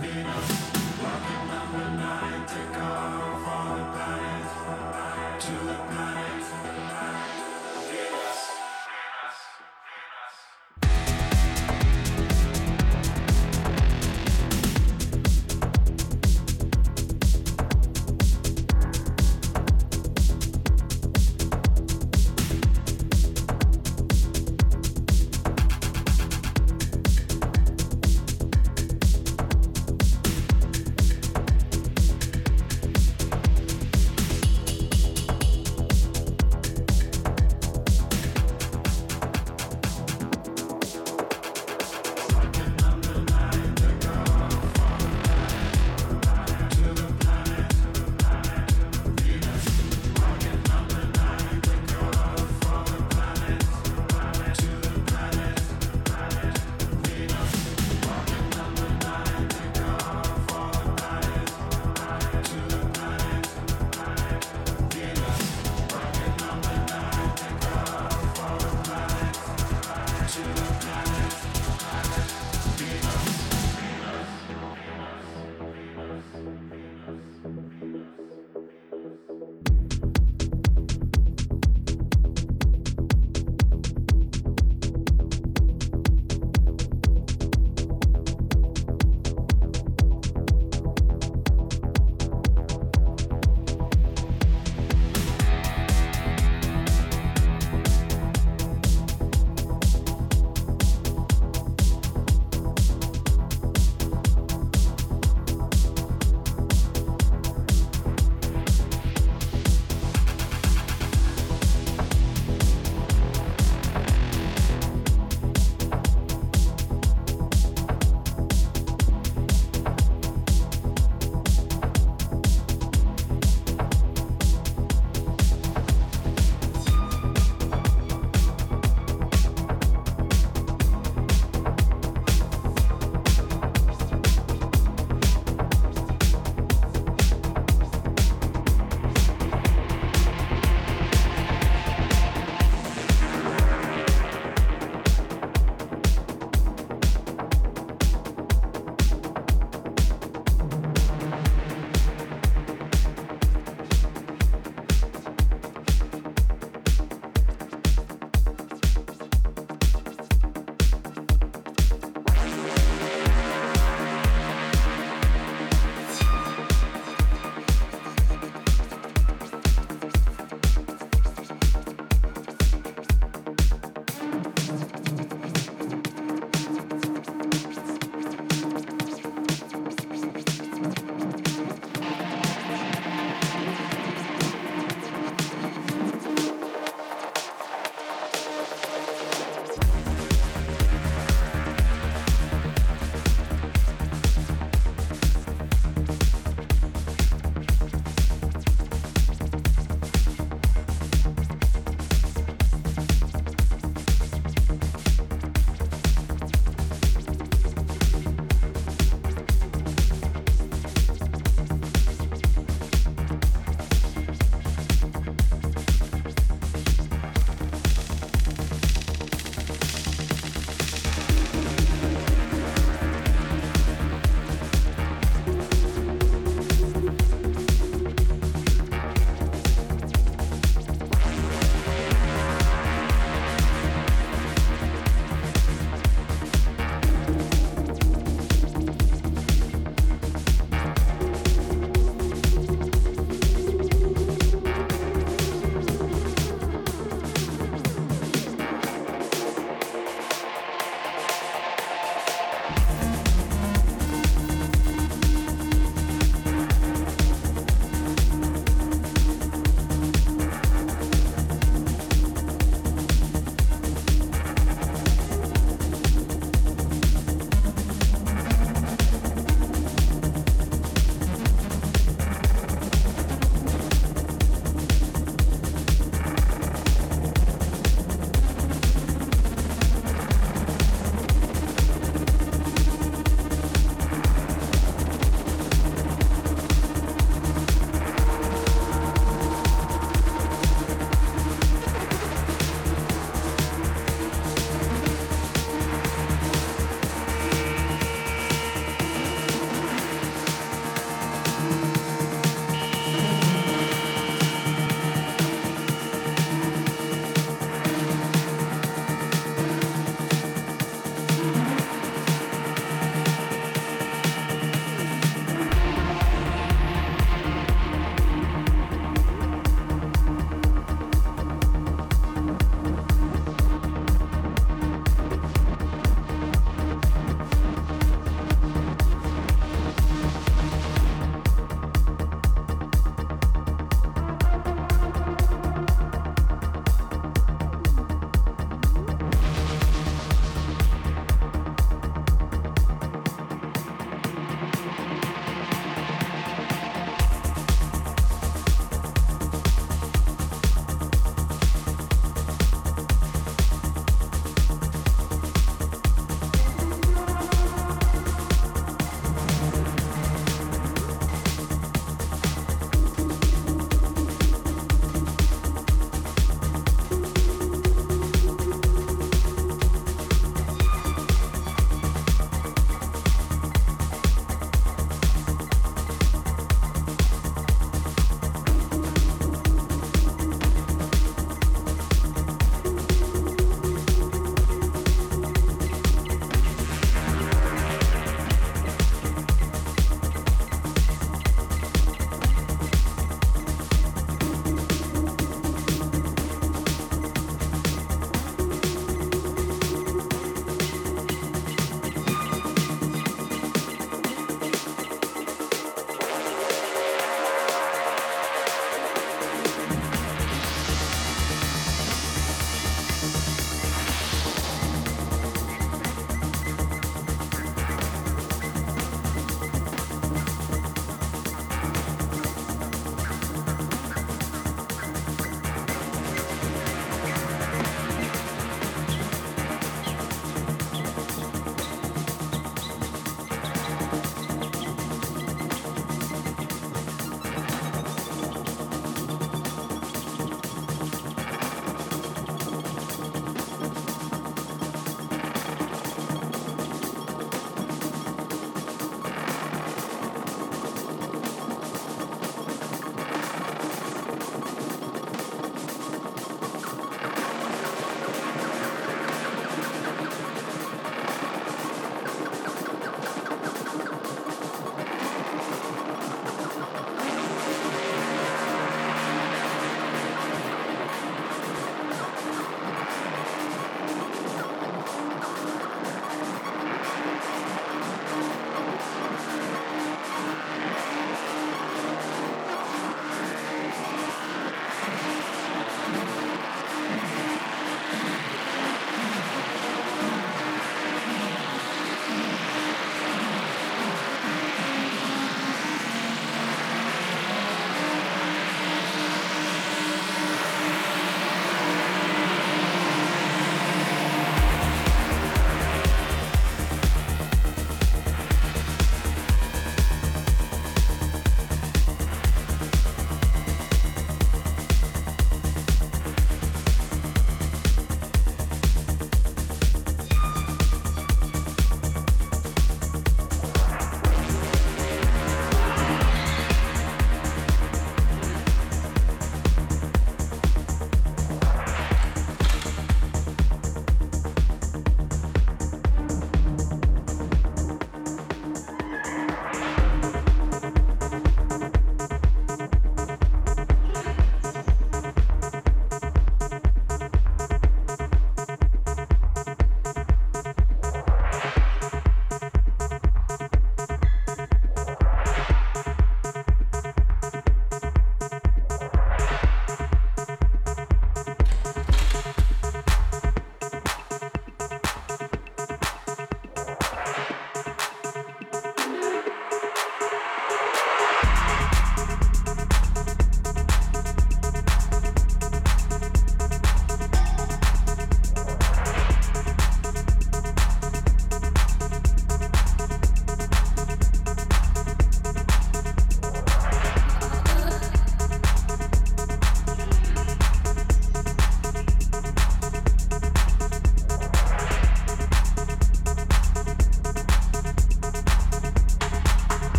Venus.